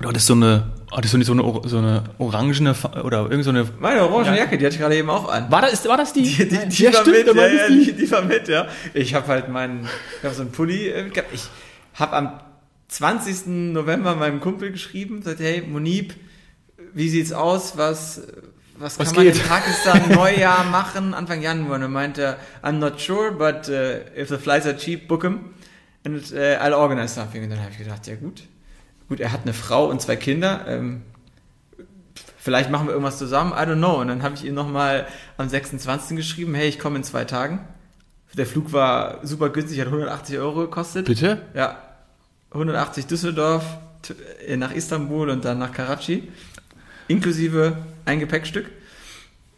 Du hattest so eine, hattest du nicht so eine, so eine orangene oder irgend so eine. Meine orange Ja. Jacke, die hatte ich gerade eben auch an. War das, war das die? Die, die, die ja, war stimmt, mit, ja, ja, die. die, die war mit, ja. Ich habe halt meinen, ich habe so einen Pulli äh, gehabt. Ich habe am 20. November meinem Kumpel geschrieben, sagt, hey, Monib, wie sieht's aus? Was, was, Was kann man geht? in Pakistan Neujahr machen? Anfang Januar. Und er meinte, I'm not sure, but uh, if the flights are cheap, book them. And uh, I'll organize something. Und dann habe ich gedacht, ja gut. Gut, er hat eine Frau und zwei Kinder. Ähm, vielleicht machen wir irgendwas zusammen, I don't know. Und dann habe ich ihm nochmal am 26. geschrieben, hey, ich komme in zwei Tagen. Der Flug war super günstig, hat 180 Euro gekostet. Bitte? Ja, 180 Düsseldorf äh, nach Istanbul und dann nach Karachi. Inklusive ein Gepäckstück.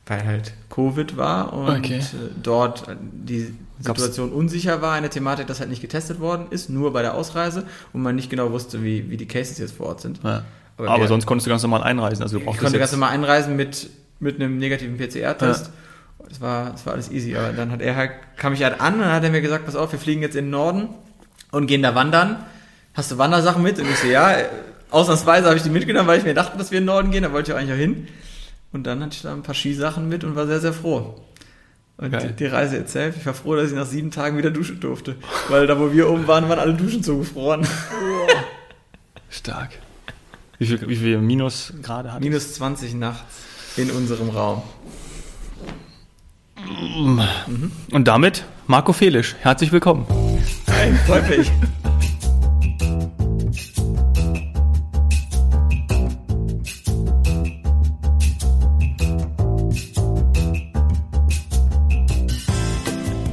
Weil halt Covid war und Okay. äh, dort die Gab's- Situation unsicher war. Eine Thematik, dass halt nicht getestet worden ist, nur bei der Ausreise und man nicht genau wusste, wie, wie die Cases jetzt vor Ort sind. Ja. Aber Aber, sonst konntest du ganz normal einreisen. Also du Ich brauchtest konnte ganz normal einreisen mit, mit einem negativen PCR-Test. Das, war, das war alles easy. Aber dann hat er halt, kam ich halt an und dann hat er mir gesagt, pass auf, wir fliegen jetzt in den Norden und gehen da wandern. Hast du Wandersachen mit? Und ich so, ja, äh, ausnahmsweise habe ich die mitgenommen, weil ich mir dachte, dass wir in den Norden gehen. Da wollte ich auch eigentlich auch hin. Und dann hatte ich da ein paar Skisachen mit und war sehr, sehr froh. Und die, die Reise erzählt. Ich war froh, dass ich nach sieben Tagen wieder duschen durfte. Weil da, wo wir oben waren, waren alle Duschen zugefroren. Stark. Wie viel, wie viel Minusgrade hat Minus 20 nachts in unserem Raum. Und damit Marco Felisch. Herzlich willkommen. Hey, freut mich.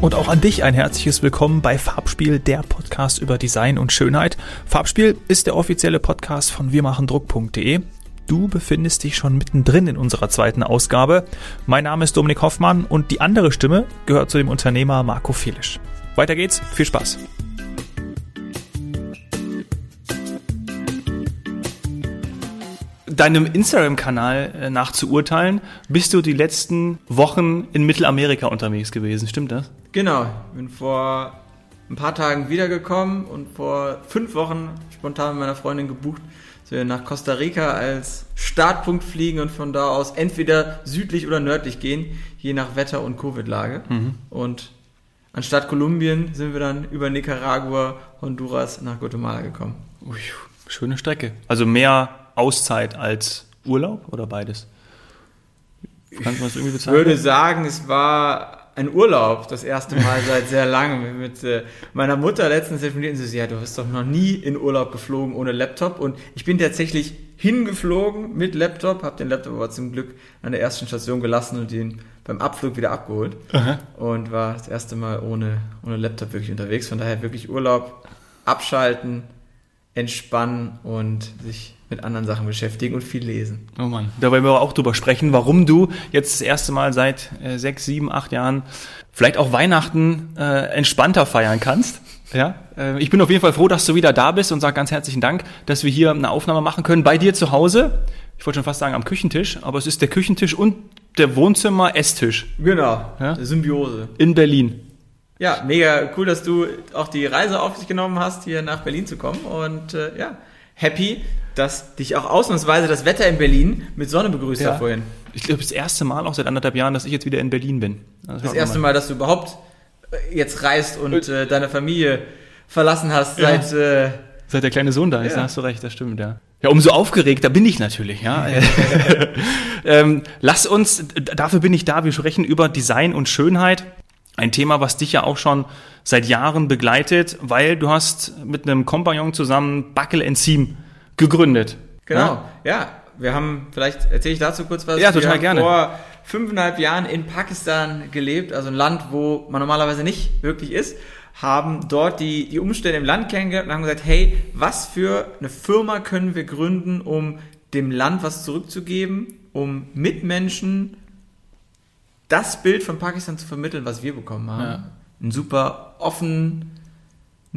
Und auch an dich ein herzliches Willkommen bei Farbspiel, der Podcast über Design und Schönheit. Farbspiel ist der offizielle Podcast von wirmachendruck.de. Du befindest dich schon mittendrin in unserer zweiten Ausgabe. Mein Name ist Dominik Hoffmann und die andere Stimme gehört zu dem Unternehmer Marco Felisch. Weiter geht's, viel Spaß. Deinem Instagram-Kanal äh, nach zu urteilen, bist du die letzten Wochen in Mittelamerika unterwegs gewesen, stimmt das? Genau, bin vor ein paar Tagen wiedergekommen und vor fünf Wochen spontan mit meiner Freundin gebucht, dass wir nach Costa Rica als Startpunkt fliegen und von da aus entweder südlich oder nördlich gehen, je nach Wetter und Covid-Lage. Und anstatt Kolumbien sind wir dann über Nicaragua, Honduras nach Guatemala gekommen. Ui, schöne Strecke. Also mehr Auszeit als Urlaub oder beides? Kann man das irgendwie Ich bezeichnen? würde sagen, es war ein Urlaub, das erste Mal seit sehr langem. Mit äh, meiner Mutter letztens telefoniert und sie so, ja, du bist doch noch nie in Urlaub geflogen ohne Laptop. Und ich bin tatsächlich hingeflogen mit Laptop, habe den Laptop aber zum Glück an der ersten Station gelassen und ihn beim Abflug wieder abgeholt. Aha. Und war das erste Mal ohne, ohne Laptop wirklich unterwegs. Von daher wirklich Urlaub, abschalten, entspannen und sich mit anderen Sachen beschäftigen und viel lesen. Oh Mann, da wollen wir aber auch drüber sprechen, warum du jetzt das erste Mal seit äh, sechs, sieben, acht Jahren vielleicht auch Weihnachten äh, entspannter feiern kannst. Ja, äh, ich bin auf jeden Fall froh, dass du wieder da bist und sag ganz herzlichen Dank, dass wir hier eine Aufnahme machen können bei dir zu Hause. Ich wollte schon fast sagen am Küchentisch, aber es ist der Küchentisch und der Wohnzimmer-Esstisch Genau, Ja? Symbiose. in Berlin. Ja, mega cool, dass du auch die Reise auf dich genommen hast, hier nach Berlin zu kommen. Und äh, ja, happy, dass dich auch ausnahmsweise das Wetter in Berlin mit Sonne begrüßt Ja. hat vorhin. Ich glaube, das erste Mal auch seit anderthalb Jahren, dass ich jetzt wieder in Berlin bin. Das erste Mal, dass du überhaupt äh, jetzt reist und äh, deine Familie verlassen hast Ja. seit... Äh, Seit der kleine Sohn da ist, Ja. da hast du recht, das stimmt, ja. Ja, umso aufgeregter bin ich natürlich, ja. ähm, lass uns, dafür bin ich da, wir sprechen über Design und Schönheit. Ein Thema, was dich ja auch schon seit Jahren begleitet, weil du hast mit einem Kompagnon zusammen Buckle and Seam gegründet. Genau, Ja? ja. Wir haben, vielleicht erzähle ich dazu kurz was. Ja, total wir gerne. vor fünfeinhalb Jahren in Pakistan gelebt, also ein Land, wo man normalerweise nicht wirklich ist, haben dort die, die Umstände im Land kennengelernt und haben gesagt, hey, was für eine Firma können wir gründen, um dem Land was zurückzugeben, um Mitmenschen das Bild von Pakistan zu vermitteln, was wir bekommen haben. Ja. Ein super offen,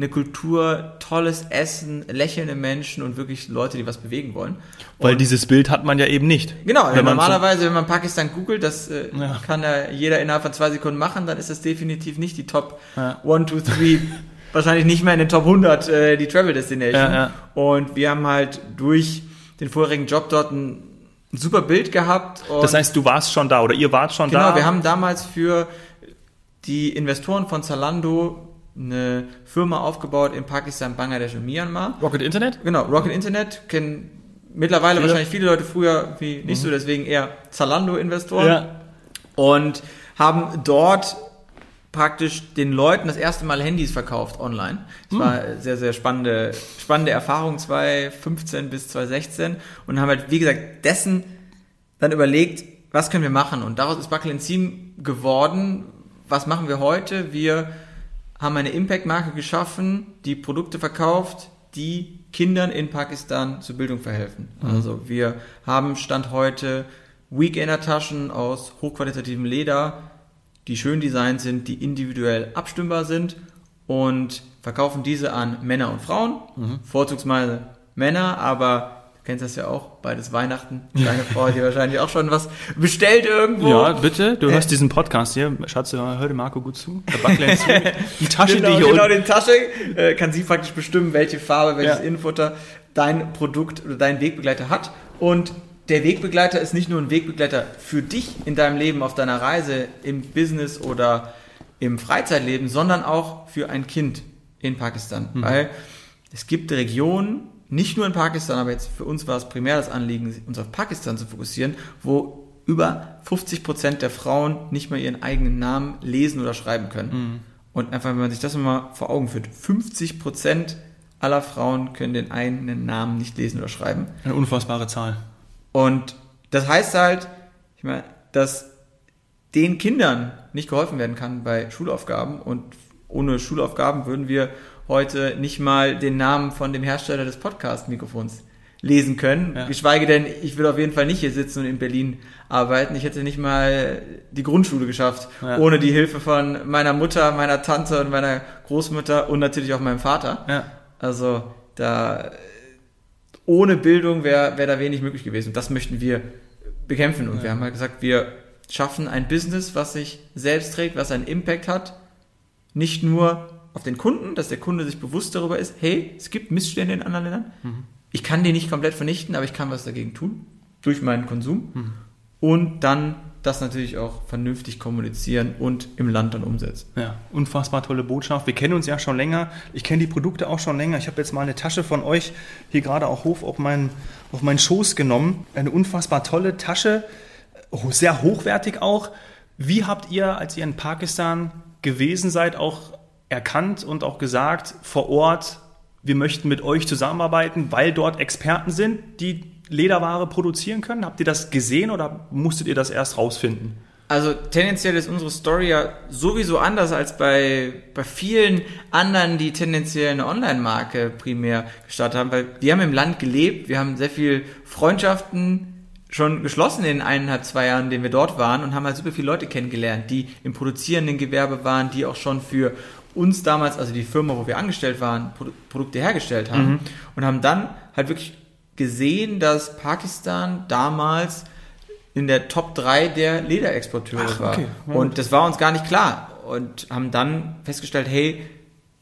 eine Kultur, tolles Essen, lächelnde Menschen und wirklich Leute, die was bewegen wollen. Weil Und- dieses Bild hat man ja eben nicht. Genau, Wenn normalerweise, wenn man Pakistan googelt, das äh, Ja. kann ja jeder innerhalb von zwei Sekunden machen, dann ist das definitiv nicht die Top Ja. 1, 2, 3, wahrscheinlich nicht mehr in den Top 100 äh, die Travel Destination. Ja, ja. Und wir haben halt durch den vorherigen Job dort ein, ein super Bild gehabt. das heißt, du warst schon da oder ihr wart schon genau, da? Genau, wir haben damals für die Investoren von Zalando eine Firma aufgebaut in Pakistan, Bangladesch und Myanmar. Rocket Internet? Genau, Rocket Internet kennen mittlerweile viele? wahrscheinlich viele Leute früher wie nicht mhm. so, deswegen eher Zalando-Investoren. Ja. Und haben dort praktisch den Leuten das erste Mal Handys verkauft online. Das mhm. war sehr, sehr spannende, spannende Erfahrung 2015 bis 2016 und haben halt, wie gesagt, dessen dann überlegt, was können wir machen? Und daraus ist Buckle Team geworden. Was machen wir heute? Wir haben eine Impact-Marke geschaffen, die Produkte verkauft, die Kindern in Pakistan zur Bildung verhelfen. Mhm. Also wir haben Stand heute Weekender-Taschen aus hochqualitativem Leder, die schön designt sind, die individuell abstimmbar sind und verkaufen diese an Männer und Frauen, mhm. vorzugsweise Männer, aber kennst das ja auch, beides Weihnachten. Deine Frau hat dir wahrscheinlich auch schon was bestellt irgendwo. Ja, bitte. Du hörst diesen Podcast hier. Schatz, hör dir Marco gut zu. Der zu. Die Tasche, genau, die hier Genau, die Tasche äh, kann sie praktisch bestimmen, welche Farbe, welches ja. Innenfutter dein Produkt oder dein Wegbegleiter hat. Und der Wegbegleiter ist nicht nur ein Wegbegleiter für dich in deinem Leben, auf deiner Reise, im Business oder im Freizeitleben, sondern auch für ein Kind in Pakistan. Mhm. Weil es gibt Regionen, nicht nur in Pakistan, aber jetzt für uns war es primär das Anliegen, uns auf Pakistan zu fokussieren, wo über 50 Prozent der Frauen nicht mehr ihren eigenen Namen lesen oder schreiben können. Mhm. Und einfach, wenn man sich das mal vor Augen führt, 50 Prozent aller Frauen können den eigenen Namen nicht lesen oder schreiben. Eine unfassbare Zahl. Und das heißt halt, ich meine, dass den Kindern nicht geholfen werden kann bei Schulaufgaben und ohne Schulaufgaben würden wir heute nicht mal den Namen von dem Hersteller des Podcast-Mikrofons lesen können. Ja. Geschweige denn, ich will auf jeden Fall nicht hier sitzen und in Berlin arbeiten. Ich hätte nicht mal die Grundschule geschafft, ja. ohne die Hilfe von meiner Mutter, meiner Tante und meiner Großmutter und natürlich auch meinem Vater. Ja. Also da ohne Bildung wäre wär da wenig möglich gewesen. Und das möchten wir bekämpfen. Und wir haben halt gesagt, wir schaffen ein Business, was sich selbst trägt, was einen Impact hat. Nicht nur auf den Kunden, dass der Kunde sich bewusst darüber ist, hey, es gibt Missstände in anderen Ländern. Mhm. Ich kann die nicht komplett vernichten, aber ich kann was dagegen tun durch meinen Konsum. Mhm. Und dann das natürlich auch vernünftig kommunizieren und im Land dann umsetzen. Ja, unfassbar tolle Botschaft. Wir kennen uns ja schon länger. Ich kenne die Produkte auch schon länger. Ich habe jetzt mal eine Tasche von euch hier gerade auch hoch auf meinen, auf meinen Schoß genommen. Eine unfassbar tolle Tasche, sehr hochwertig auch. Wie habt ihr, als ihr in Pakistan gewesen seid, auch erkannt und auch gesagt vor Ort, wir möchten mit euch zusammenarbeiten, weil dort Experten sind, die Lederware produzieren können? Habt ihr das gesehen oder musstet ihr das erst rausfinden? Also tendenziell ist unsere Story ja sowieso anders als bei, bei vielen anderen, die tendenziell eine Online-Marke primär gestartet haben, weil wir haben im Land gelebt, wir haben sehr viel Freundschaften schon geschlossen in eineinhalb, zwei Jahren, in denen wir dort waren und haben halt super viele Leute kennengelernt, die im produzierenden Gewerbe waren, die auch schon für uns damals, also die Firma, wo wir angestellt waren, Produkte hergestellt haben mhm. und haben dann halt wirklich gesehen, dass Pakistan damals in der Top 3 der Lederexporteure Ach, war. Okay. Und das war uns gar nicht klar. Und haben dann festgestellt, hey,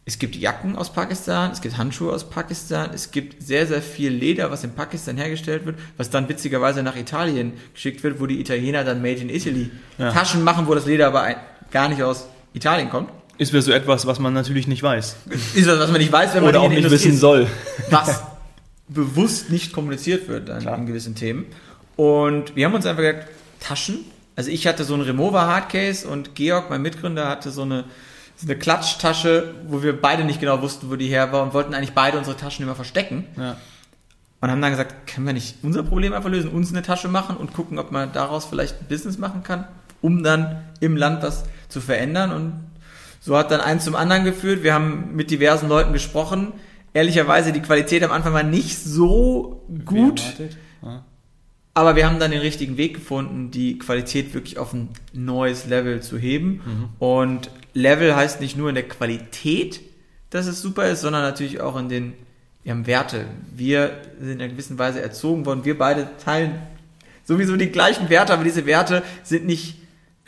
es gibt Jacken aus Pakistan, es gibt Handschuhe aus Pakistan, es gibt sehr, sehr viel Leder, was in Pakistan hergestellt wird, was dann witzigerweise nach Italien geschickt wird, wo die Italiener dann Made in Italy ja. Taschen machen, wo das Leder aber gar nicht aus Italien kommt. Ist mir so etwas, was man natürlich nicht weiß. Ist das, was man nicht weiß, wenn man Oder auch nicht wissen soll. Was bewusst nicht kommuniziert wird an, an gewissen Themen. Und wir haben uns einfach gesagt, Taschen. Also ich hatte so einen Remover Hardcase und Georg, mein Mitgründer, hatte so eine, so eine Klatschtasche, wo wir beide nicht genau wussten, wo die her war und wollten eigentlich beide unsere Taschen immer verstecken. Ja. Und haben dann gesagt, können wir nicht unser Problem einfach lösen, uns eine Tasche machen und gucken, ob man daraus vielleicht ein Business machen kann, um dann im Land was zu verändern. Und so hat dann eins zum anderen geführt. Wir haben mit diversen Leuten gesprochen. Ehrlicherweise, die Qualität am Anfang war nicht so gut. Aber wir haben dann den richtigen Weg gefunden, die Qualität wirklich auf ein neues Level zu heben. Mhm. Und Level heißt nicht nur in der Qualität, dass es super ist, sondern natürlich auch in den wir haben Werte. Wir sind in einer gewissen Weise erzogen worden. Wir beide teilen sowieso die gleichen Werte, aber diese Werte sind nicht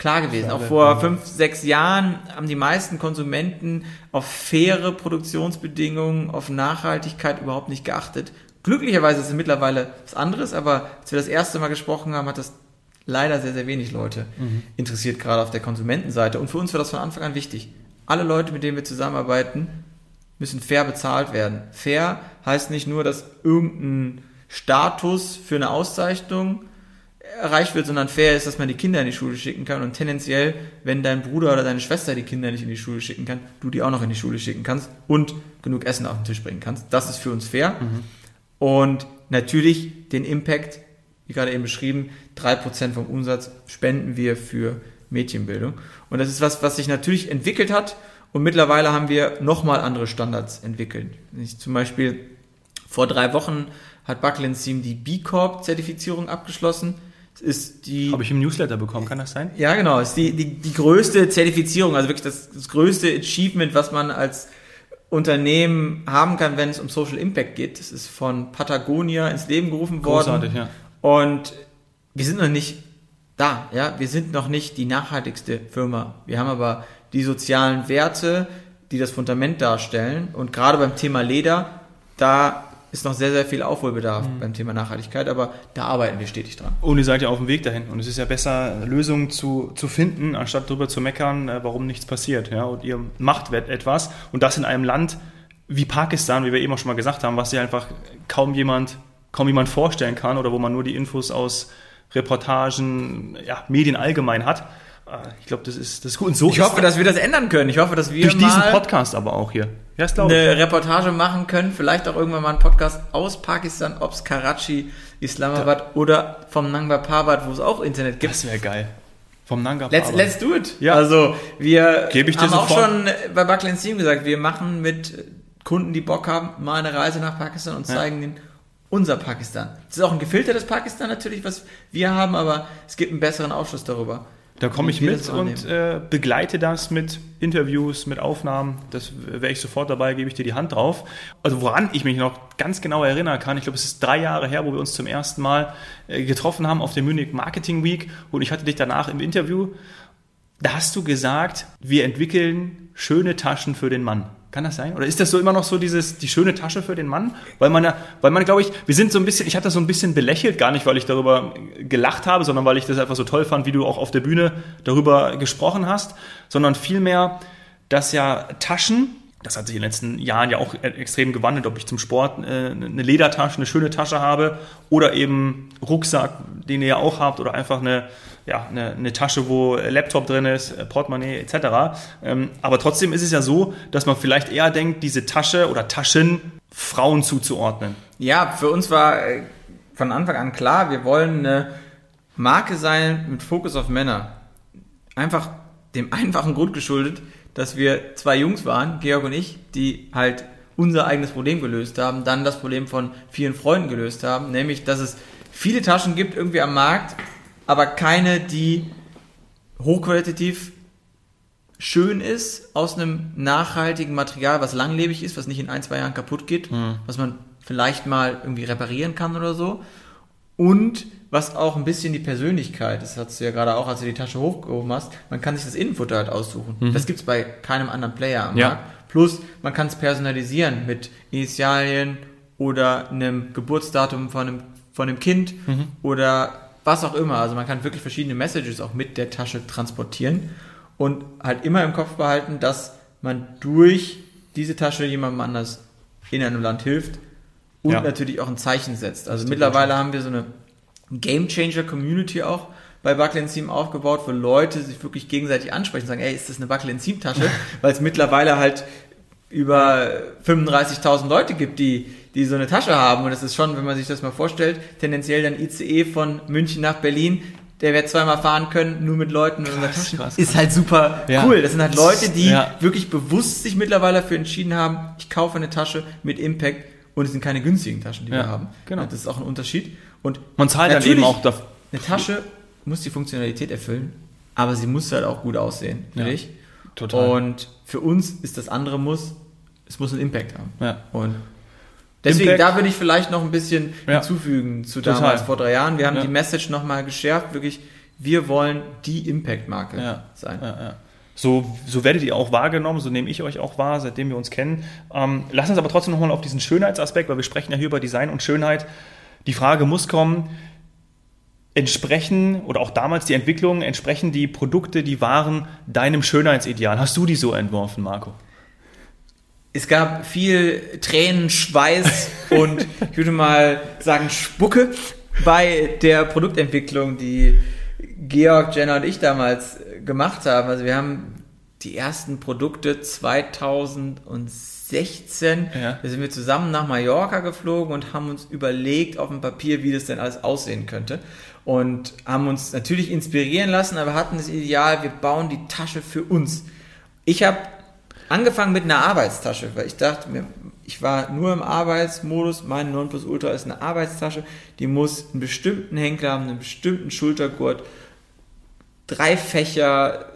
klar gewesen. Auch vor fünf, sechs Jahren haben die meisten Konsumenten auf faire Produktionsbedingungen, auf Nachhaltigkeit überhaupt nicht geachtet. Glücklicherweise ist es mittlerweile was anderes, aber als wir das erste Mal gesprochen haben, hat das leider sehr, sehr wenig Leute mhm. interessiert, gerade auf der Konsumentenseite. Und für uns war das von Anfang an wichtig. Alle Leute, mit denen wir zusammenarbeiten, müssen fair bezahlt werden. Fair heißt nicht nur, dass irgendein Status für eine Auszeichnung erreicht wird, sondern fair ist, dass man die Kinder in die Schule schicken kann und tendenziell, wenn dein Bruder oder deine Schwester die Kinder nicht in die Schule schicken kann, du die auch noch in die Schule schicken kannst und genug Essen auf den Tisch bringen kannst. Das ist für uns fair. Mhm. Und natürlich den Impact, wie gerade eben beschrieben, drei Prozent vom Umsatz spenden wir für Mädchenbildung. Und das ist was, was sich natürlich entwickelt hat und mittlerweile haben wir nochmal andere Standards entwickelt. Ich zum Beispiel vor drei Wochen hat Bucklands Team die B Corp Zertifizierung abgeschlossen ist die. Habe ich im Newsletter bekommen, kann das sein? Ja, genau. Ist die, die, die größte Zertifizierung, also wirklich das, das größte Achievement, was man als Unternehmen haben kann, wenn es um Social Impact geht. Das ist von Patagonia ins Leben gerufen worden. Großartig, ja. Und wir sind noch nicht da, ja. Wir sind noch nicht die nachhaltigste Firma. Wir haben aber die sozialen Werte, die das Fundament darstellen. Und gerade beim Thema Leder, da ist noch sehr, sehr viel Aufholbedarf mhm. beim Thema Nachhaltigkeit, aber da arbeiten wir stetig dran. Und ihr seid ja auf dem Weg dahin. Und es ist ja besser, Lösungen zu, zu finden, anstatt darüber zu meckern, äh, warum nichts passiert. Ja? Und ihr macht etwas. Und das in einem Land wie Pakistan, wie wir eben auch schon mal gesagt haben, was sich einfach kaum jemand, kaum jemand vorstellen kann oder wo man nur die Infos aus Reportagen, ja, Medien allgemein hat. Äh, ich glaube, das ist, das ist gut. Und so ich hoffe, dass wir das ändern können. Ich hoffe, dass wir durch diesen Podcast aber auch hier ja, eine Reportage machen können. Vielleicht auch irgendwann mal einen Podcast aus Pakistan, ob es Karachi, Islamabad da. oder vom Nangba Parbat, wo es auch Internet gibt. Das wäre geil. Vom Nangba Parbat. Let's, let's do it. Ja. Also wir ich haben auch schon bei Buckland Team gesagt, wir machen mit Kunden, die Bock haben, mal eine Reise nach Pakistan und zeigen ja. den unser Pakistan. Es ist auch ein gefiltertes Pakistan natürlich, was wir haben, aber es gibt einen besseren Aufschluss darüber. Da komme ich mit und äh, begleite das mit Interviews, mit Aufnahmen. Das wäre ich sofort dabei, gebe ich dir die Hand drauf. Also woran ich mich noch ganz genau erinnern kann, ich glaube, es ist drei Jahre her, wo wir uns zum ersten Mal äh, getroffen haben auf der Munich Marketing Week und ich hatte dich danach im Interview. Da hast du gesagt, wir entwickeln schöne Taschen für den Mann. Kann das sein? Oder ist das so immer noch so dieses, die schöne Tasche für den Mann? Weil man ja, weil man, glaube ich, wir sind so ein bisschen, ich hatte das so ein bisschen belächelt, gar nicht, weil ich darüber gelacht habe, sondern weil ich das einfach so toll fand, wie du auch auf der Bühne darüber gesprochen hast, sondern vielmehr, dass ja Taschen, das hat sich in den letzten Jahren ja auch extrem gewandelt, ob ich zum Sport äh, eine Ledertasche, eine schöne Tasche habe oder eben Rucksack, den ihr ja auch habt oder einfach eine, ja, eine, eine Tasche, wo Laptop drin ist, äh, Portemonnaie etc. Ähm, aber trotzdem ist es ja so, dass man vielleicht eher denkt, diese Tasche oder Taschen Frauen zuzuordnen. Ja, für uns war äh, von Anfang an klar, wir wollen eine Marke sein mit Fokus auf Männer. Einfach dem einfachen Grund geschuldet, dass wir zwei Jungs waren, Georg und ich, die halt unser eigenes Problem gelöst haben, dann das Problem von vielen Freunden gelöst haben, nämlich dass es viele Taschen gibt irgendwie am Markt, aber keine, die hochqualitativ schön ist, aus einem nachhaltigen Material, was langlebig ist, was nicht in ein, zwei Jahren kaputt geht, mhm. was man vielleicht mal irgendwie reparieren kann oder so. Und was auch ein bisschen die Persönlichkeit, das hast du ja gerade auch, als du die Tasche hochgehoben hast, man kann sich das Innenfutter halt aussuchen. Mhm. Das gibt's bei keinem anderen Player am ja. Markt. Plus, man kann es personalisieren mit Initialien oder einem Geburtsdatum von einem, von einem Kind mhm. oder was auch immer. Also man kann wirklich verschiedene Messages auch mit der Tasche transportieren und halt immer im Kopf behalten, dass man durch diese Tasche jemandem anders in einem Land hilft und ja. natürlich auch ein Zeichen setzt. Also mittlerweile haben wir so eine Game Changer Community auch bei Buckland Team aufgebaut, wo Leute sich wirklich gegenseitig ansprechen und sagen, ey, ist das eine Buckland Team Tasche? Weil es mittlerweile halt über 35.000 Leute gibt, die, die so eine Tasche haben. Und es ist schon, wenn man sich das mal vorstellt, tendenziell dann ICE von München nach Berlin, der wird zweimal fahren können, nur mit Leuten Tasche. Krass, ist halt super ja. cool. Das sind halt Leute, die ja. wirklich bewusst sich mittlerweile dafür entschieden haben, ich kaufe eine Tasche mit Impact und es sind keine günstigen Taschen, die ja, wir haben. Genau. Das ist auch ein Unterschied. Und man zahlt dann eben auch dafür. Eine Tasche muss die Funktionalität erfüllen, aber sie muss halt auch gut aussehen, finde ja, ich. Total. Und für uns ist das andere Muss, es muss einen Impact haben. Ja. Und deswegen, Impact. da würde ich vielleicht noch ein bisschen ja. hinzufügen zu Total. damals vor drei Jahren. Wir haben ja. die Message nochmal geschärft, wirklich, wir wollen die Impact-Marke sein. So, so werdet ihr auch wahrgenommen, so nehme ich euch auch wahr, seitdem wir uns kennen. Ähm, lass uns aber trotzdem nochmal auf diesen Schönheitsaspekt, weil wir sprechen ja hier über Design und Schönheit. Die Frage muss kommen, entsprechen oder auch damals die Entwicklung, entsprechen die Produkte, die Waren deinem Schönheitsideal? Hast du die so entworfen, Marco? Es gab viel Tränen, Schweiß und ich würde mal sagen Spucke bei der Produktentwicklung, die Georg, Jenna und ich damals gemacht haben. Also wir haben die ersten Produkte 2016, ja. da sind wir zusammen nach Mallorca geflogen und haben uns überlegt auf dem Papier, wie das denn alles aussehen könnte. Und haben uns natürlich inspirieren lassen, aber hatten das Ideal, wir bauen die Tasche für uns. Ich habe angefangen mit einer Arbeitstasche, weil ich dachte mir, ich war nur im Arbeitsmodus, mein Nonplusultra ist eine Arbeitstasche, die muss einen bestimmten Henkel haben, einen bestimmten Schultergurt, drei Fächer,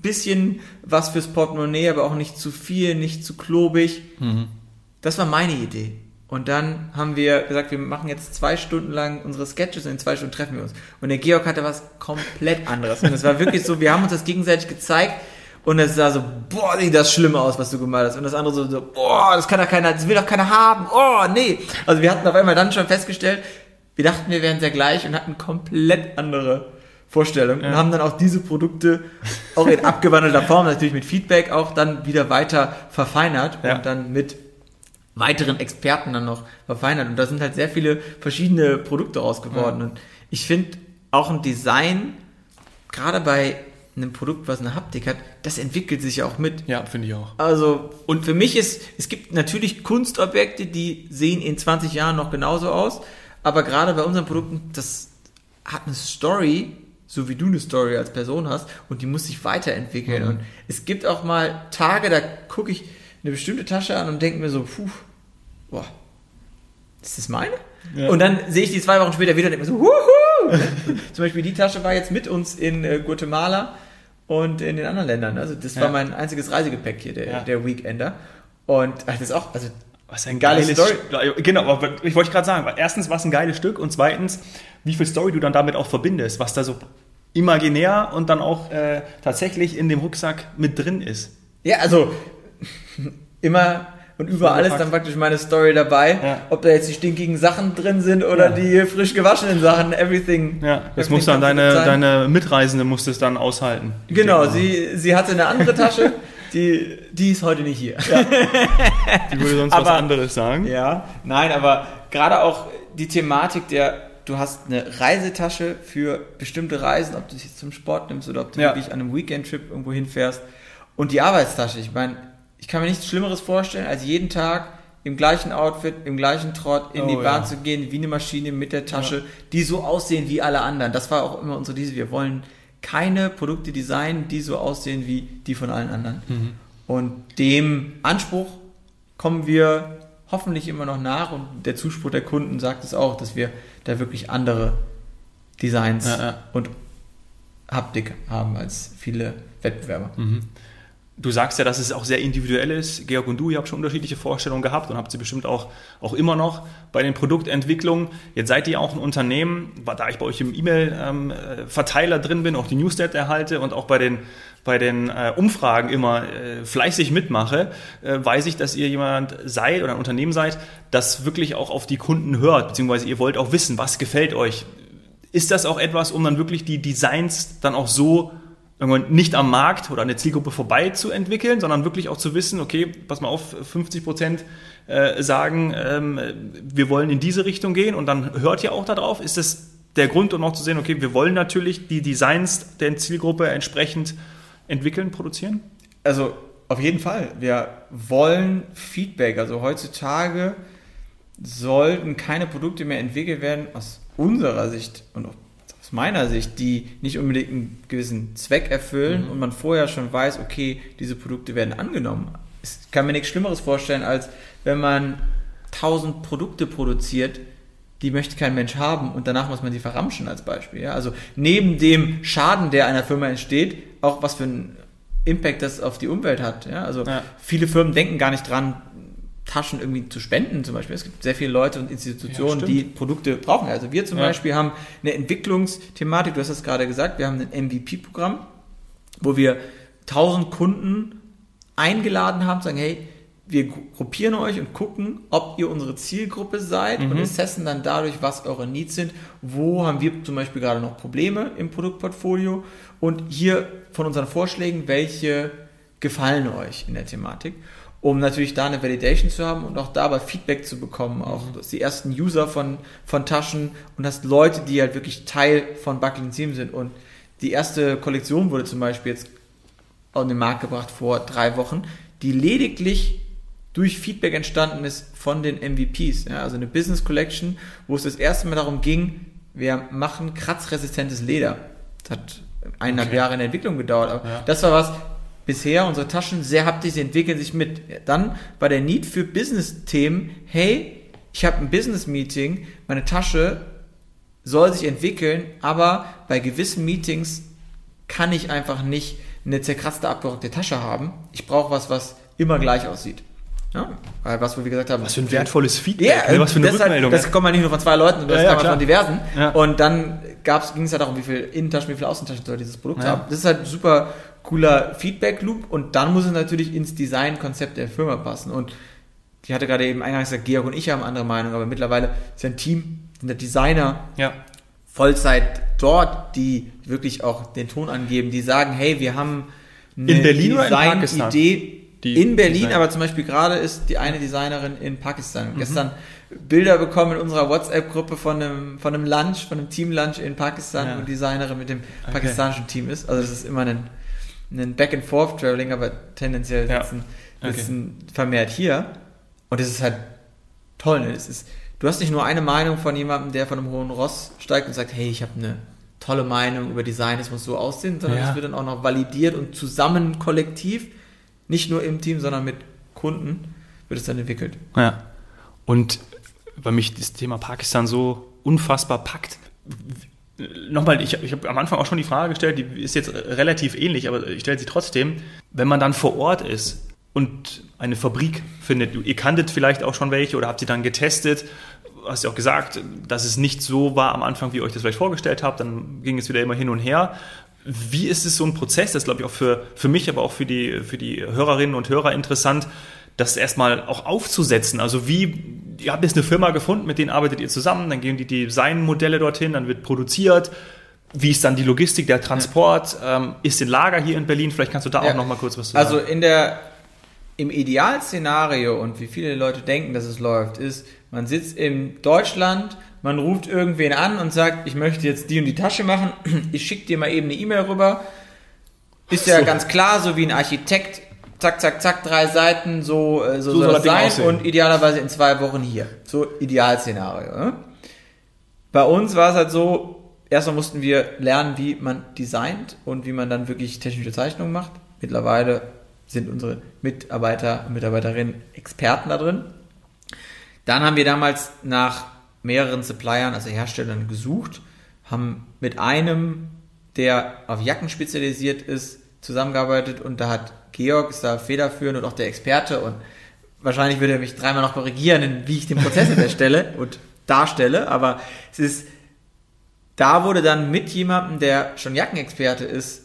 bisschen was fürs Portemonnaie, aber auch nicht zu viel, nicht zu klobig. Mhm. Das war meine Idee. Und dann haben wir gesagt, wir machen jetzt zwei Stunden lang unsere Sketches und in zwei Stunden treffen wir uns. Und der Georg hatte was komplett anderes. Und es war wirklich so, wir haben uns das gegenseitig gezeigt und es sah so, boah, sieht das schlimm aus, was du gemalt hast. Und das andere so, so boah, das kann doch keiner, das will doch keiner haben. Oh, nee. Also wir hatten auf einmal dann schon festgestellt, wir dachten, wir wären sehr gleich und hatten komplett andere Vorstellungen ja. und haben dann auch diese Produkte auch in abgewandelter Form, natürlich mit Feedback auch dann wieder weiter verfeinert ja. und dann mit weiteren Experten dann noch verfeinert. Und da sind halt sehr viele verschiedene Produkte raus geworden. Ja. Und ich finde auch ein Design, gerade bei einem Produkt, was eine Haptik hat, das entwickelt sich ja auch mit. Ja, finde ich auch. Also, und für mich ist, es gibt natürlich Kunstobjekte, die sehen in 20 Jahren noch genauso aus, aber gerade bei unseren Produkten, das hat eine Story, so wie du eine Story als Person hast, und die muss sich weiterentwickeln. Mhm. Und es gibt auch mal Tage, da gucke ich eine bestimmte Tasche an und denke mir so, puh, boah, ist das meine? Ja. Und dann sehe ich die zwei Wochen später wieder und denke mir so, huhu! Zum Beispiel die Tasche war jetzt mit uns in äh, Guatemala und in den anderen Ländern. Also das ja. war mein einziges Reisegepäck hier, der, ja. der Weekender. Und ach, das ist auch, also was ein geiles Story. Genau, aber ich wollte gerade sagen, erstens, was ein geiles Stück und zweitens, wie viel Story du dann damit auch verbindest, was da so imaginär und dann auch äh, tatsächlich in dem Rucksack mit drin ist. Ja, also immer und überall ist dann praktisch meine Story dabei. Ja. Ob da jetzt die stinkigen Sachen drin sind oder ja. die frisch gewaschenen Sachen, everything. Ja, das muss dann deine, deine Mitreisende muss es dann aushalten. Genau, sie, sie hatte eine andere Tasche, die, die ist heute nicht hier. Ja. Die würde sonst aber, was anderes sagen. Ja, nein, aber gerade auch die Thematik der, du hast eine Reisetasche für bestimmte Reisen, ob du jetzt zum Sport nimmst oder ob du wirklich an einem Weekend-Trip irgendwo hinfährst. Und die Arbeitstasche, ich meine, ich kann mir nichts Schlimmeres vorstellen, als jeden Tag im gleichen Outfit, im gleichen Trott in oh, die Bahn ja. zu gehen, wie eine Maschine mit der Tasche, ja. die so aussehen wie alle anderen. Das war auch immer unsere Diese. Wir wollen keine Produkte designen, die so aussehen wie die von allen anderen. Mhm. Und dem Anspruch kommen wir hoffentlich immer noch nach und der Zuspruch der Kunden sagt es auch, dass wir da wirklich andere Designs ja, und Haptik haben als viele Wettbewerber. Mhm. Du sagst ja, dass es auch sehr individuell ist. Georg und du, ihr habt schon unterschiedliche Vorstellungen gehabt und habt sie bestimmt auch, auch immer noch bei den Produktentwicklungen. Jetzt seid ihr auch ein Unternehmen, da ich bei euch im E-Mail-Verteiler drin bin, auch die Newsletter erhalte und auch bei den, bei den äh, Umfragen immer äh, fleißig mitmache, äh, weiß ich, dass ihr jemand seid oder ein Unternehmen seid, das wirklich auch auf die Kunden hört, beziehungsweise ihr wollt auch wissen, was gefällt euch. Ist das auch etwas, um dann wirklich die Designs dann auch so nicht am Markt oder an der Zielgruppe vorbei zu entwickeln, sondern wirklich auch zu wissen, okay, pass mal auf, 50 Prozent äh, sagen, ähm, wir wollen in diese Richtung gehen und dann hört ihr auch darauf. Ist das der Grund, um auch zu sehen, okay, wir wollen natürlich die Designs der Zielgruppe entsprechend entwickeln, produzieren? Also auf jeden Fall. Wir wollen Feedback. Also heutzutage sollten keine Produkte mehr entwickelt werden aus unserer Sicht und auch aus meiner Sicht, die nicht unbedingt einen gewissen Zweck erfüllen mhm. und man vorher schon weiß, okay, diese Produkte werden angenommen. Ich kann mir nichts Schlimmeres vorstellen, als wenn man tausend Produkte produziert, die möchte kein Mensch haben und danach muss man sie verramschen als Beispiel. Ja? Also neben dem Schaden, der einer Firma entsteht, auch was für einen Impact das auf die Umwelt hat. Ja? Also ja. viele Firmen denken gar nicht dran, Taschen irgendwie zu spenden zum Beispiel. Es gibt sehr viele Leute und Institutionen, ja, die Produkte brauchen. Also wir zum ja. Beispiel haben eine Entwicklungsthematik, du hast das gerade gesagt, wir haben ein MVP-Programm, wo wir 1000 Kunden eingeladen haben, sagen, hey, wir gruppieren euch und gucken, ob ihr unsere Zielgruppe seid Mhm. und assessen dann dadurch, was eure Needs sind. Wo haben wir zum Beispiel gerade noch Probleme im Produktportfolio und hier von unseren Vorschlägen, welche gefallen euch in der Thematik, um natürlich da eine Validation zu haben und auch dabei Feedback zu bekommen, auch dass die ersten User von, von Taschen und dass Leute, die halt wirklich Teil von Buckling Team sind und die erste Kollektion wurde zum Beispiel jetzt auf den Markt gebracht vor drei Wochen, die lediglich durch Feedback entstanden ist von den MVPs. Ja, also eine Business Collection, wo es das erste Mal darum ging, wir machen kratzresistentes Leder. Das hat eineinhalb Okay. Jahre in der Entwicklung gedauert. Aber Ja. das war was, bisher unsere Taschen sehr haptisch, sie entwickeln sich mit. Dann war der Need für Business-Themen, hey, ich habe ein Business-Meeting, meine Tasche soll sich entwickeln, aber bei gewissen Meetings kann ich einfach nicht eine zerkratzte, abgerockte Tasche haben. Ich brauche was, was immer gleich aussieht. Ja, was wir wie gesagt haben. Was für ein wertvolles Feedback, Ja, ne? was für eine das, halt, Rückmeldung. das kommt man nicht nur von zwei Leuten, das Ja, ja, kann man klar. von diversen. Ja. Und dann ging es ja darum, wie viel Innentaschen, wie viel Außentaschen soll dieses Produkt haben. Das ist halt super cooler Feedback-Loop und dann muss es natürlich ins Designkonzept der Firma passen. Und ich hatte gerade eben eingangs gesagt, Georg und ich haben andere Meinung, aber mittlerweile ist ein Team, sind der Designer, ja. Vollzeit dort, die wirklich auch den Ton angeben, die sagen, hey, wir haben eine In Berlin oder in Pakistan? Idee Die in Berlin, Design- aber zum Beispiel gerade ist die eine Designerin in Pakistan. Mhm. Gestern Bilder bekommen in unserer WhatsApp-Gruppe von einem, von einem Lunch, von einem Team-Lunch in Pakistan, Ja. wo die Designerin mit dem Okay. pakistanischen Team ist. Also das ist immer ein, ein Back-and-Forth-Traveling, aber tendenziell Ja. sitzen, Okay. sitzen vermehrt hier. Und das ist halt toll. Ne? Es ist, du hast nicht nur eine Meinung von jemandem, der von einem hohen Ross steigt und sagt, hey, ich habe eine tolle Meinung über Design, es muss so aussehen, sondern Ja. es wird dann auch noch validiert und zusammen kollektiv, nicht nur im Team, sondern mit Kunden, wird es dann entwickelt. Ja. Und weil mich das Thema Pakistan so unfassbar packt. Nochmal, ich, ich habe am Anfang auch schon die Frage gestellt, die ist jetzt relativ ähnlich, aber ich stelle sie trotzdem. Wenn man dann vor Ort ist und eine Fabrik findet, ihr kanntet vielleicht auch schon welche oder habt sie dann getestet, hast ja auch gesagt, dass es nicht so war am Anfang, wie ihr euch das vielleicht vorgestellt habt, dann ging es wieder immer hin und her. Wie ist es so ein Prozess? Das ist, glaube ich, auch für, für mich, aber auch für die, für die Hörerinnen und Hörer interessant, das erstmal auch aufzusetzen. Also wie, ihr habt jetzt eine Firma gefunden, mit denen arbeitet ihr zusammen, dann gehen die Designmodelle dorthin, dann wird produziert. Wie ist dann die Logistik, der Transport? Ähm, ist ein Lager hier in Berlin? Vielleicht kannst du da Ja. auch noch mal kurz was zu Also sagen. in der, im Idealszenario und wie viele Leute denken, dass es läuft, ist, man sitzt in Deutschland, man ruft irgendwen an und sagt, ich möchte jetzt die und die Tasche machen, ich schicke dir mal eben eine E-Mail rüber. Ist ja So. ganz klar, so wie ein Architekt, zack, zack, zack, drei Seiten, so, äh, so, So soll soll das sein aussehen. und idealerweise in zwei Wochen hier. So Idealszenario. Ne? Bei uns war es halt so, erstmal mussten wir lernen, wie man designt und wie man dann wirklich technische Zeichnungen macht. Mittlerweile sind unsere Mitarbeiter und Mitarbeiterinnen Experten da drin. Dann haben wir damals nach mehreren Suppliern, also Herstellern, gesucht, haben mit einem, der auf Jacken spezialisiert ist, zusammengearbeitet und da hat Georg ist da federführend und auch der Experte und wahrscheinlich würde er mich dreimal noch korrigieren, wie ich den Prozess jetzt erstelle und darstelle, aber es ist, da wurde dann mit jemandem, der schon Jackenexperte ist,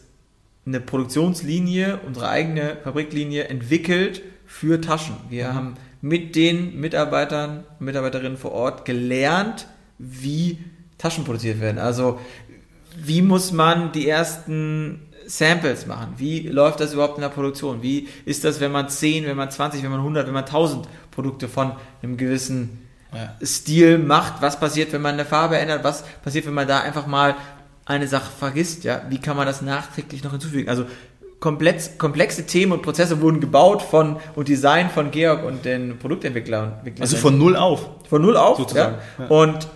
eine Produktionslinie, unsere eigene Fabriklinie entwickelt für Taschen. Wir haben mit den Mitarbeitern und Mitarbeiterinnen vor Ort gelernt, wie Taschen produziert werden. Also wie muss man die ersten Samples machen? Wie läuft das überhaupt in der Produktion? Wie ist das, wenn man 10, wenn man 20, wenn man 100, wenn man 1000 Produkte von einem gewissen Ja. Stil macht? Was passiert, wenn man eine Farbe ändert? Was passiert, wenn man da einfach mal eine Sache vergisst? Ja, wie kann man das nachträglich noch hinzufügen? Also komplex, komplexe Themen und Prozesse wurden gebaut von und Design von Georg und den Produktentwicklern. Also von null auf. Von null auf, Sozusagen, Ja. ja. Und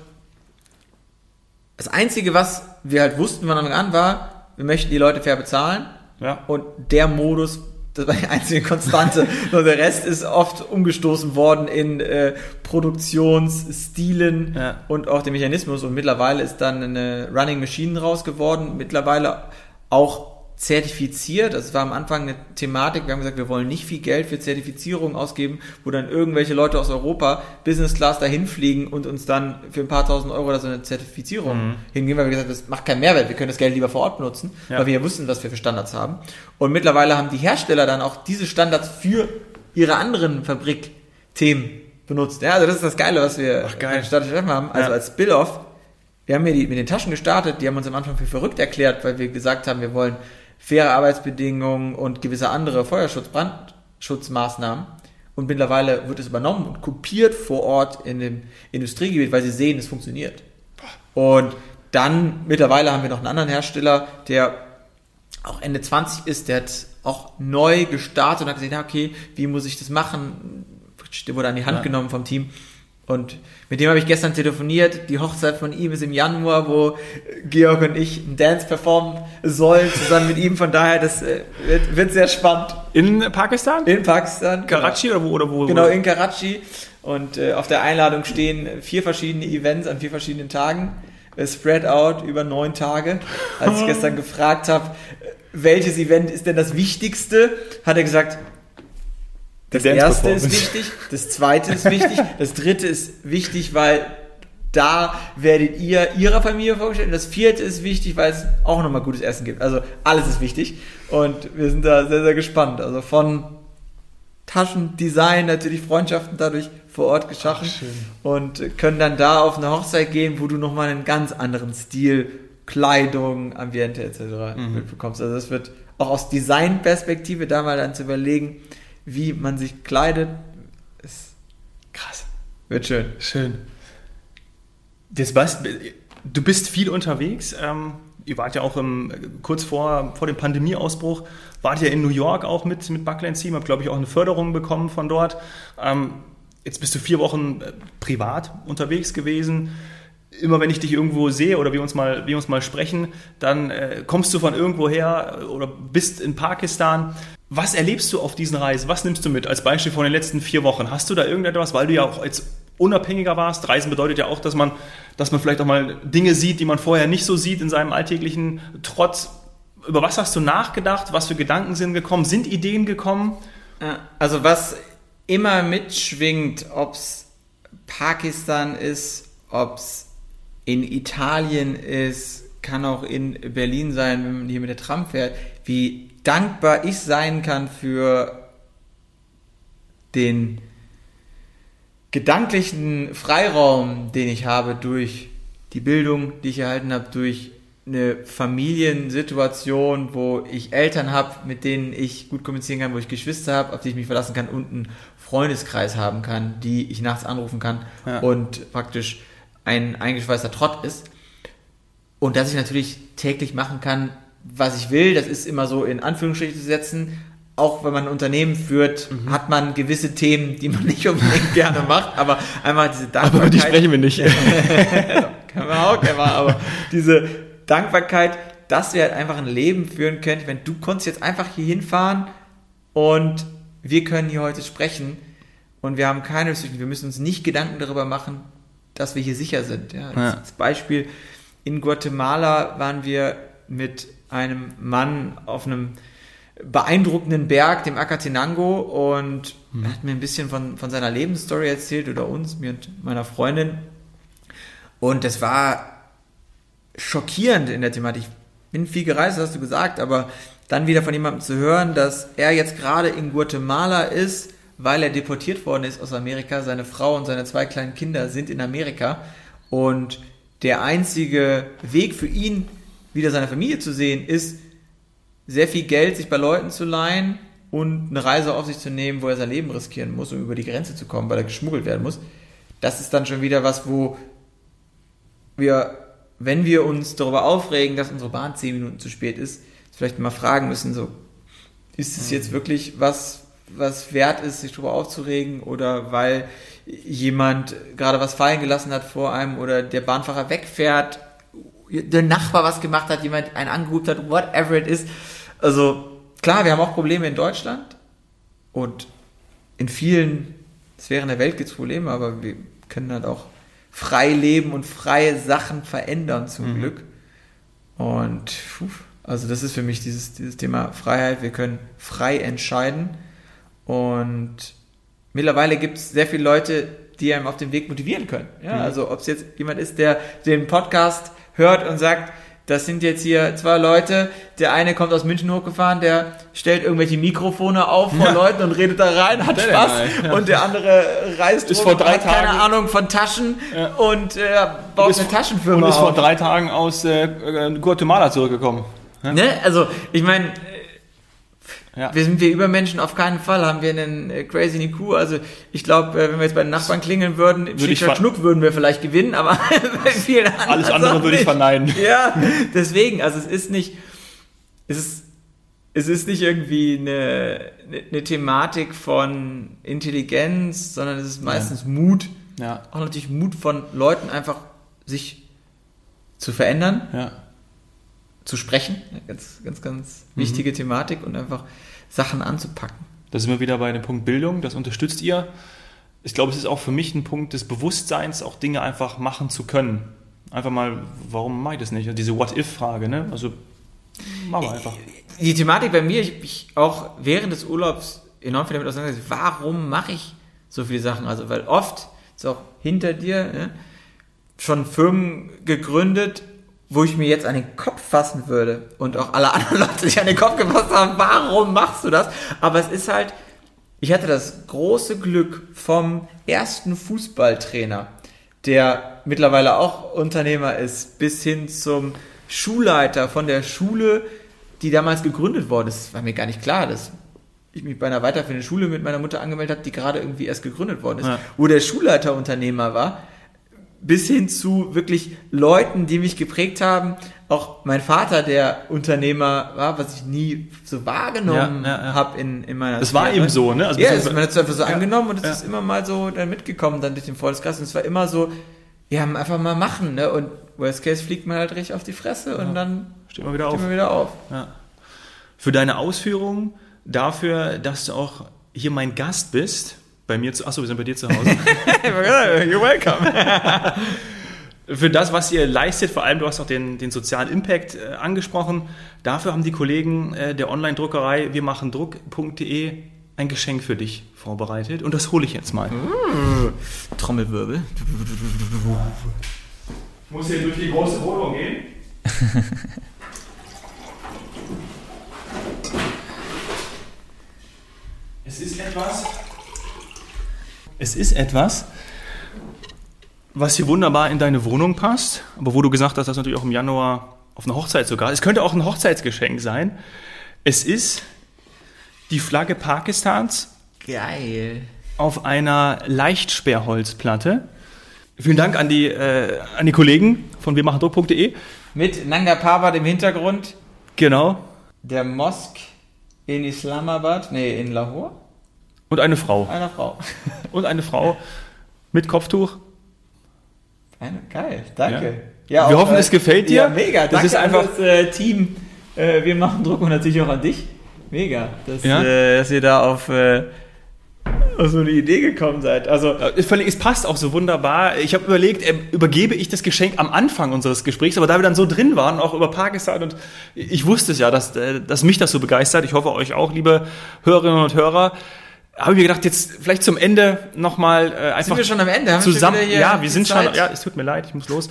das Einzige, was wir halt wussten von Anfang an war, wir möchten die Leute fair bezahlen. Ja. Und der Modus, das war die einzige Konstante. und der Rest ist oft umgestoßen worden in äh, Produktionsstilen Ja. und auch den Mechanismus. Und mittlerweile ist dann eine Running Machine raus geworden. Mittlerweile auch zertifiziert. Das war am Anfang eine Thematik. Wir haben gesagt, wir wollen nicht viel Geld für Zertifizierung ausgeben, wo dann irgendwelche Leute aus Europa Business Class dahin fliegen und uns dann für ein paar tausend Euro da so eine Zertifizierung mhm. hingehen, weil wir gesagt haben, das macht keinen Mehrwert. Wir können das Geld lieber vor Ort benutzen, ja. weil wir ja wussten, was wir für Standards haben. Und mittlerweile haben die Hersteller dann auch diese Standards für ihre anderen Fabrikthemen benutzt. Ja, also das ist das Geile, was wir Ach, geil. Stadt haben. Also ja. als Spill-Off wir haben ja die, mit den Taschen gestartet, die haben uns am Anfang für verrückt erklärt, weil wir gesagt haben, wir wollen faire Arbeitsbedingungen und gewisse andere Feuerschutz, Brandschutzmaßnahmen. Und mittlerweile wird es übernommen und kopiert vor Ort in dem Industriegebiet, weil sie sehen, es funktioniert. Und dann mittlerweile haben wir noch einen anderen Hersteller, der auch Ende 20 ist, der hat auch neu gestartet und hat gesagt, okay, wie muss ich das machen? Der wurde an die Hand ja. genommen vom Team und mit dem habe ich gestern telefoniert. Die Hochzeit von ihm ist im Januar, wo Georg und ich einen Dance performen sollen, zusammen mit ihm. Von daher, das äh, wird, wird sehr spannend. In Pakistan? In Pakistan. Karachi genau. oder wo? Oder wo genau, in Karachi. Und äh, auf der Einladung stehen vier verschiedene Events an vier verschiedenen Tagen. Spread out über neun Tage. Als ich gestern gefragt habe, welches Event ist denn das wichtigste, hat er gesagt, das erste ist wichtig, das zweite ist wichtig, das dritte ist wichtig, weil da werdet ihr ihrer Familie vorgestellt. Und das vierte ist wichtig, weil es auch nochmal gutes Essen gibt. Also alles ist wichtig. Und wir sind da sehr, sehr gespannt. Also von Taschendesign natürlich Freundschaften dadurch vor Ort geschaffen Ach, und können dann da auf eine Hochzeit gehen, wo du nochmal einen ganz anderen Stil, Kleidung, Ambiente etc. Mhm. mitbekommst. Also das wird auch aus Designperspektive da mal dann zu überlegen, wie man sich kleidet, ist krass. Wird schön. Schön. Das was, du bist viel unterwegs. Ähm, ihr wart ja auch im, kurz vor, vor dem Pandemieausbruch, wart ja in New York auch mit, mit Buckland Team, habt, glaube ich, auch eine Förderung bekommen von dort. Ähm, jetzt bist du vier Wochen äh, privat unterwegs gewesen immer wenn ich dich irgendwo sehe oder wir uns mal, wir uns mal sprechen, dann äh, kommst du von irgendwo her oder bist in Pakistan. Was erlebst du auf diesen Reisen? Was nimmst du mit als Beispiel von den letzten vier Wochen? Hast du da irgendetwas, weil du ja auch jetzt unabhängiger warst? Reisen bedeutet ja auch, dass man, dass man vielleicht auch mal Dinge sieht, die man vorher nicht so sieht in seinem alltäglichen Trotz. Über was hast du nachgedacht? Was für Gedanken sind gekommen? Sind Ideen gekommen? Also was immer mitschwingt, ob es Pakistan ist, ob es in Italien ist, kann auch in Berlin sein, wenn man hier mit der Tram fährt, wie dankbar ich sein kann für den gedanklichen Freiraum, den ich habe durch die Bildung, die ich erhalten habe, durch eine Familiensituation, wo ich Eltern habe, mit denen ich gut kommunizieren kann, wo ich Geschwister habe, auf die ich mich verlassen kann und einen Freundeskreis haben kann, die ich nachts anrufen kann ja. und praktisch ein eingeschweißter Trott ist. Und dass ich natürlich täglich machen kann, was ich will, das ist immer so in Anführungsstrichen zu setzen. Auch wenn man ein Unternehmen führt, mhm. hat man gewisse Themen, die man nicht unbedingt gerne macht, aber einfach diese Dankbarkeit. Aber die sprechen wir nicht. kann man auch gerne aber diese Dankbarkeit, dass wir halt einfach ein Leben führen können. Ich meine, du konntest jetzt einfach hier hinfahren und wir können hier heute sprechen und wir haben keine Restriktionen. Wir müssen uns nicht Gedanken darüber machen, dass wir hier sicher sind. Ja, ja. Als Beispiel, in Guatemala waren wir mit einem Mann auf einem beeindruckenden Berg, dem Acatenango, und er hat mir ein bisschen von, von seiner Lebensstory erzählt, oder uns, mir und meiner Freundin. Und das war schockierend in der Thematik. Ich bin viel gereist, hast du gesagt, aber dann wieder von jemandem zu hören, dass er jetzt gerade in Guatemala ist, weil er deportiert worden ist aus Amerika. Seine Frau und seine zwei kleinen Kinder sind in Amerika. Und der einzige Weg für ihn, wieder seine Familie zu sehen, ist, sehr viel Geld sich bei Leuten zu leihen und eine Reise auf sich zu nehmen, wo er sein Leben riskieren muss, um über die Grenze zu kommen, weil er geschmuggelt werden muss. Das ist dann schon wieder was, wo wir, wenn wir uns darüber aufregen, dass unsere Bahn zehn Minuten zu spät ist, vielleicht mal fragen müssen, so, ist es jetzt wirklich was, was wert ist, sich darüber aufzuregen oder weil jemand gerade was fallen gelassen hat vor einem oder der Bahnfahrer wegfährt, der Nachbar was gemacht hat, jemand einen angerufen hat, whatever it is. Also klar, wir haben auch Probleme in Deutschland und in vielen Sphären der Welt gibt es Probleme, aber wir können halt auch frei leben und freie Sachen verändern zum mhm. Glück. Und puh, Also das ist für mich dieses, dieses Thema Freiheit. Wir können frei entscheiden. Und mittlerweile gibt es sehr viele Leute, die einem auf dem Weg motivieren können. Ja, Mhm. Also ob es jetzt jemand ist, der den Podcast hört und sagt, das sind jetzt hier zwei Leute, der eine kommt aus München hochgefahren, der stellt irgendwelche Mikrofone auf vor Ja. Leuten und redet da rein, hat Spaß ja. und der andere reist Ist rum vor und drei hat keine Tagen- Ahnung von Taschen und äh, baut ist- eine Taschenfirma Und ist vor auf. drei Tagen aus äh, Guatemala zurückgekommen. Ne? Also ich meine, Ja. wir sind wir Übermenschen auf keinen Fall, haben wir einen äh, crazy IQ. Also ich glaube, äh, wenn wir jetzt bei den Nachbarn klingeln würden, im Würde ich Schnuck würden wir vielleicht gewinnen, aber bei vielen anderen Alles andere würde ich verneinen. Ja, deswegen, also es ist nicht, es ist, es ist nicht irgendwie eine, eine, eine Thematik von Intelligenz, sondern es ist meistens Mut. Ja, Auch natürlich Mut von Leuten einfach sich zu verändern, ja. Zu sprechen. Eine Ganz, ganz, ganz Mhm. wichtige Thematik und einfach Sachen anzupacken. Da sind wir wieder bei dem Punkt Bildung, das unterstützt ihr. Ich glaube, es ist auch für mich ein Punkt des Bewusstseins, auch Dinge einfach machen zu können. Einfach mal, warum mache ich das nicht? Und Diese What-If-Frage, ne? Also, machen wir einfach. Die Thematik bei mir, ich mich auch während des Urlaubs enorm viel damit auseinandergesetzt, warum mache ich so viele Sachen? Also, weil oft ist auch hinter dir ne, schon Firmen gegründet, wo ich mir jetzt an den Kopf fassen würde und auch alle anderen Leute sich an den Kopf gefasst haben, warum machst du das? Aber es ist halt, ich hatte das große Glück vom ersten Fußballtrainer, der mittlerweile auch Unternehmer ist, bis hin zum Schulleiter von der Schule, die damals gegründet wurde. Das war mir gar nicht klar, dass ich mich bei einer weiterführenden Schule mit meiner Mutter angemeldet habe, die gerade irgendwie erst gegründet worden ist, Ja. wo der Schulleiter Unternehmer war, bis hin zu wirklich Leuten, die mich geprägt haben. Auch mein Vater, der Unternehmer war, was ich nie so wahrgenommen Ja, ja, ja. habe in, in meiner Das war eben so, ne? Also ja, das, man hat es einfach so angenommen und es ist immer mal so dann mitgekommen, dann durch den Freundeskreis. Und es war immer so, ja, einfach mal machen, ne? Und worst case fliegt man halt richtig auf die Fresse und dann Steht mal wieder auf. steht man wieder auf. Für deine Ausführungen, dafür, dass du auch hier mein Gast bist, bei mir zu, achso, wir sind bei dir zu Hause. You're welcome. Für das, was ihr leistet, vor allem du hast auch den, den sozialen Impact äh, angesprochen, dafür haben die Kollegen äh, der Online-Druckerei wir machen Druck.de ein Geschenk für dich vorbereitet und das hole ich jetzt mal. Trommelwirbel. Ich muss hier durch die große Wohnung gehen. es ist etwas. Es ist etwas, was hier wunderbar in deine Wohnung passt, aber wo du gesagt hast, das natürlich auch im Januar auf eine Hochzeit sogar. Es könnte auch ein Hochzeitsgeschenk sein. Es ist die Flagge Pakistans Geil. auf einer Leichtsperrholzplatte. Vielen Dank an die, äh, an die Kollegen von wirmachendruck.de. Mit Nanga Parbat im Hintergrund. Genau. Der Mosk in Islamabad, nee, in Lahore. Und eine Frau. Einer Frau. Und eine Frau mit Kopftuch. Eine, geil, danke. Wir auch, hoffen, es gefällt dir. Ja, mega. Das Danke ist einfach- das äh, Team. Äh, wir machen Druck und natürlich auch an dich. Mega, dass, Ja. äh, dass ihr da auf, äh, auf so eine Idee gekommen seid. Also, Ja, völlig- Es passt auch so wunderbar. Ich habe überlegt, äh, übergebe ich das Geschenk am Anfang unseres Gesprächs, aber da wir dann so drin waren, auch über Pakistan und ich wusste es ja, dass, äh, dass mich das so begeistert. Ich hoffe euch auch, liebe Hörerinnen und Hörer. Habe ich mir gedacht, jetzt vielleicht zum Ende nochmal äh, einfach sind wir schon am Ende? Zusammen. ja, wir sind Zeit? schon. Ja, es tut mir leid, ich muss los.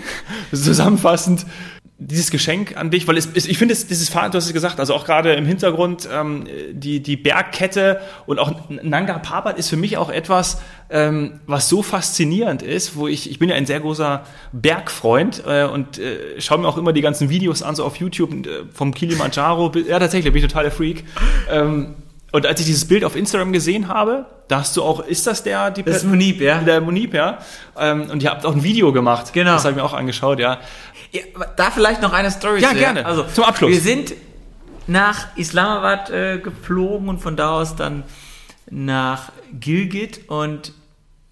Zusammenfassend dieses Geschenk an dich, weil es, es ich finde, es, dieses Fahrrad, du hast es gesagt, also auch gerade im Hintergrund ähm, die die Bergkette und auch Nanga Parbat ist für mich auch etwas, ähm, was so faszinierend ist, wo ich ich bin ja ein sehr großer Bergfreund äh, und äh, schaue mir auch immer die ganzen Videos an so auf YouTube äh, vom Kilimanjaro. Ja, tatsächlich bin ich total der Freak. Ähm, und als ich dieses Bild auf Instagram gesehen habe, da hast du auch, ist das der, die das ist Munib, ja? der Munib, ja. Ähm, und ihr habt auch ein Video gemacht. Genau. Das habe ich mir auch angeschaut, ja. ja da vielleicht noch eine Story Ja, zu, gerne. Also, Zum Abschluss. Wir sind nach Islamabad äh, geflogen und von da aus dann nach Gilgit und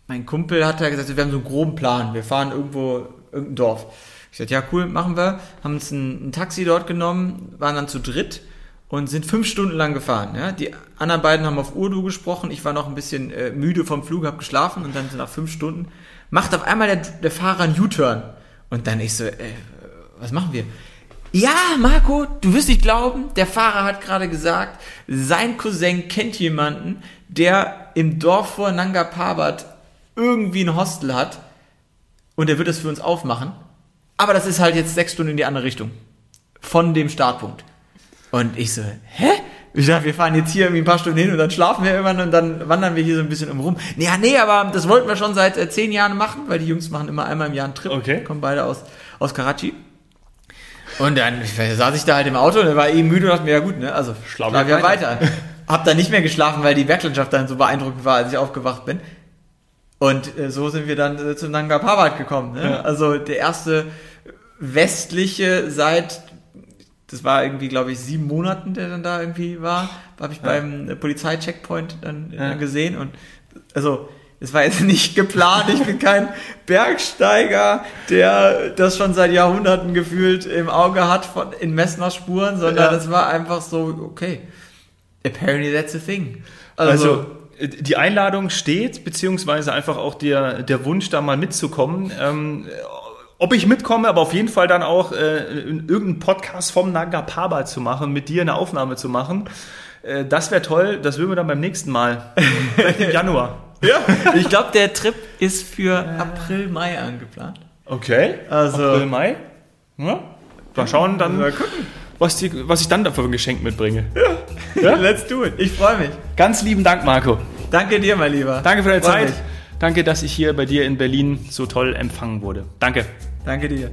mein Kumpel hat ja gesagt, wir haben so einen groben Plan. Wir fahren irgendwo, irgendein Dorf. Ich sagte, ja cool, machen wir. Haben uns ein, ein Taxi dort genommen, waren dann zu dritt und sind fünf Stunden lang gefahren. Ja? Die anderen beiden haben auf Urdu gesprochen. Ich war noch ein bisschen äh, müde vom Flug, habe geschlafen und dann nach fünf Stunden macht auf einmal der, der Fahrer einen U-Turn. Und dann ich so, äh, was machen wir? Ja, Marco, du wirst nicht glauben, der Fahrer hat gerade gesagt, sein Cousin kennt jemanden, der im Dorf vor Nanga Parbat irgendwie ein Hostel hat und der wird das für uns aufmachen. Aber das ist halt jetzt sechs Stunden in die andere Richtung. Von dem Startpunkt. Und ich so, hä? Ich dachte, wir fahren jetzt hier irgendwie ein paar Stunden hin und dann schlafen wir irgendwann und dann wandern wir hier so ein bisschen um rum. Ja, nee, aber das wollten wir schon seit äh, zehn Jahren machen, weil die Jungs machen immer einmal im Jahr einen Trip. Okay. Kommen beide aus, aus Karachi. Und dann saß ich da halt im Auto und er war eben müde und dachte mir, ja gut, ne, also Schlafen wir wir weiter. Hab dann nicht mehr geschlafen, weil die Berglandschaft dann so beeindruckend war, als ich aufgewacht bin. Und äh, so sind wir dann äh, zum Nanga Parbat gekommen. Ne? Ja. Also der erste westliche seit, das war irgendwie, glaube ich, sieben Monaten, der dann da irgendwie war, habe ich beim äh, Polizeicheckpoint dann, Ja. dann gesehen. Und also es war jetzt nicht geplant. Ich bin kein Bergsteiger, der das schon seit Jahrhunderten gefühlt im Auge hat von, in Messner Spuren, sondern Ja. es war einfach so, okay, apparently that's a thing. Also, äh, die Einladung steht, beziehungsweise einfach auch der, der Wunsch, da mal mitzukommen. Ähm, ob ich mitkomme, aber auf jeden Fall dann auch äh, in irgendeinen Podcast vom Nanga Parbat zu machen, mit dir eine Aufnahme zu machen. Äh, das wäre toll, das würden wir dann beim nächsten Mal. Vielleicht im Januar. ja, ich glaube, der Trip ist für April, Mai angeplant. Okay. Also- April, Mai. Ja. Mal schauen dann, Mal gucken. was, die, was ich dann dafür ein Geschenk mitbringe. Let's do it. Ich freue mich. Ganz lieben Dank, Marco. Danke dir, mein Lieber. Danke für deine Freu Zeit. mich. Danke, dass ich hier bei dir in Berlin so toll empfangen wurde. Danke. Danke dir.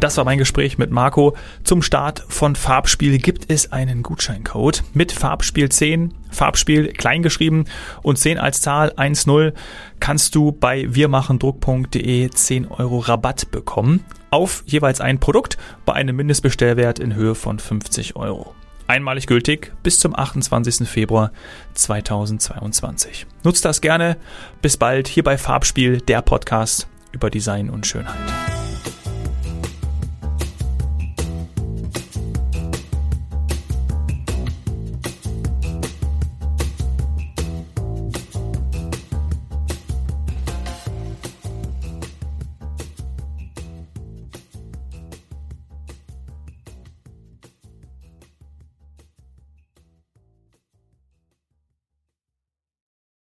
Das war mein Gespräch mit Marco. Zum Start von Farbspiel gibt es einen Gutscheincode mit Farbspiel 10, Farbspiel kleingeschrieben und 10 als Zahl 1.0 kannst du bei wirmachendruck.de 10 Euro Rabatt bekommen auf jeweils ein Produkt bei einem Mindestbestellwert in Höhe von 50 Euro. Einmalig gültig bis zum 28. Februar 2022. Nutzt das gerne. Bis bald hier bei Farbspiel, der Podcast über Design und Schönheit.